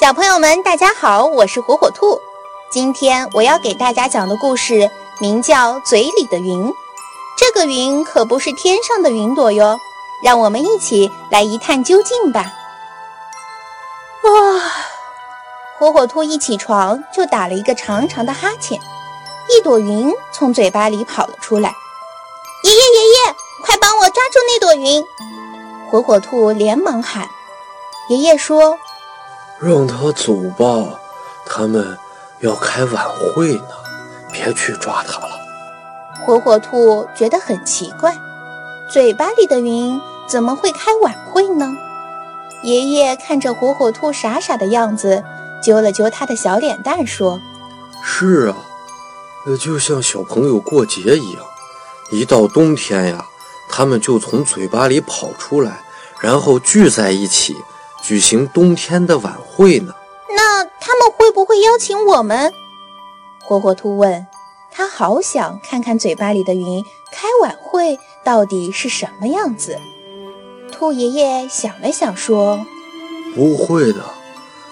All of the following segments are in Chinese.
小朋友们，大家好，我是火火兔。今天我要给大家讲的故事名叫《嘴里的云》。这个云可不是天上的云朵哟，让我们一起来一探究竟吧。哇！火火兔一起床就打了一个长长的哈欠，一朵云从嘴巴里跑了出来。爷爷，爷爷，快帮我抓住那朵云！火火兔连忙喊。爷爷说。让他走吧，他们要开晚会呢，别去抓他了。火火兔觉得很奇怪，嘴巴里的云怎么会开晚会呢？爷爷看着火火兔傻傻的样子，揪了揪他的小脸蛋，说：“是啊，就像小朋友过节一样，一到冬天呀，他们就从嘴巴里跑出来，然后聚在一起。”举行冬天的晚会呢？那他们会不会邀请我们？火火兔问。他好想看看嘴巴里的云开晚会到底是什么样子。兔爷爷想了想说：“不会的，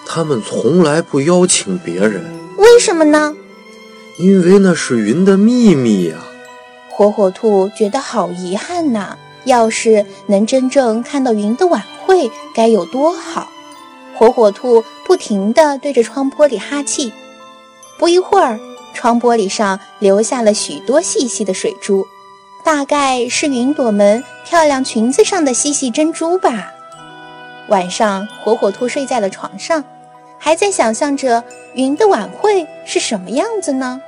他们从来不邀请别人。为什么呢？因为那是云的秘密呀。”火火兔觉得好遗憾呐。要是能真正看到云的晚会，会该有多好！火火兔不停地对着窗玻璃哈气，不一会儿，窗玻璃上留下了许多细细的水珠，大概是云朵们漂亮裙子上的细细珍珠吧。晚上，火火兔睡在了床上，还在想象着云的晚会是什么样子呢？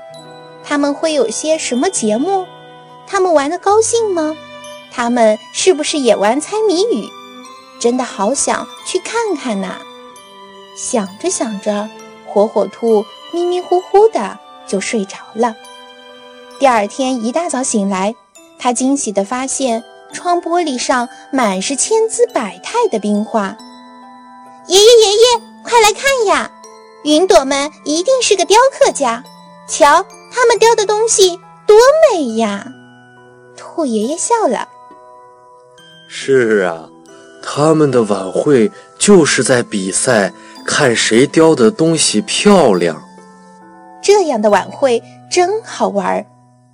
他们会有些什么节目？他们玩得高兴吗？他们是不是也玩猜谜语？真的好想去看看呐！想着想着，火火兔迷迷糊糊的就睡着了。第二天一大早醒来，他惊喜地发现窗玻璃上满是千姿百态的冰花。爷爷爷爷，快来看呀！云朵们一定是个雕刻家，瞧他们雕的东西多美呀！兔爷爷笑了。是啊，他们的晚会就是在比赛，看谁雕的东西漂亮。这样的晚会真好玩儿。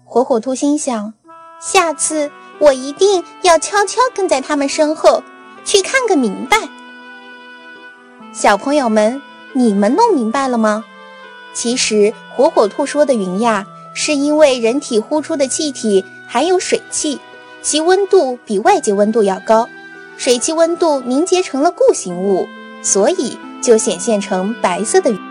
火火兔心想：下次我一定要悄悄跟在他们身后，去看个明白。小朋友们，你们弄明白了吗？其实火火兔说的云呀，是因为人体呼出的气体含有水汽。其温度比外界温度要高，水汽温度凝结成了固形物，所以就显现成白色的云。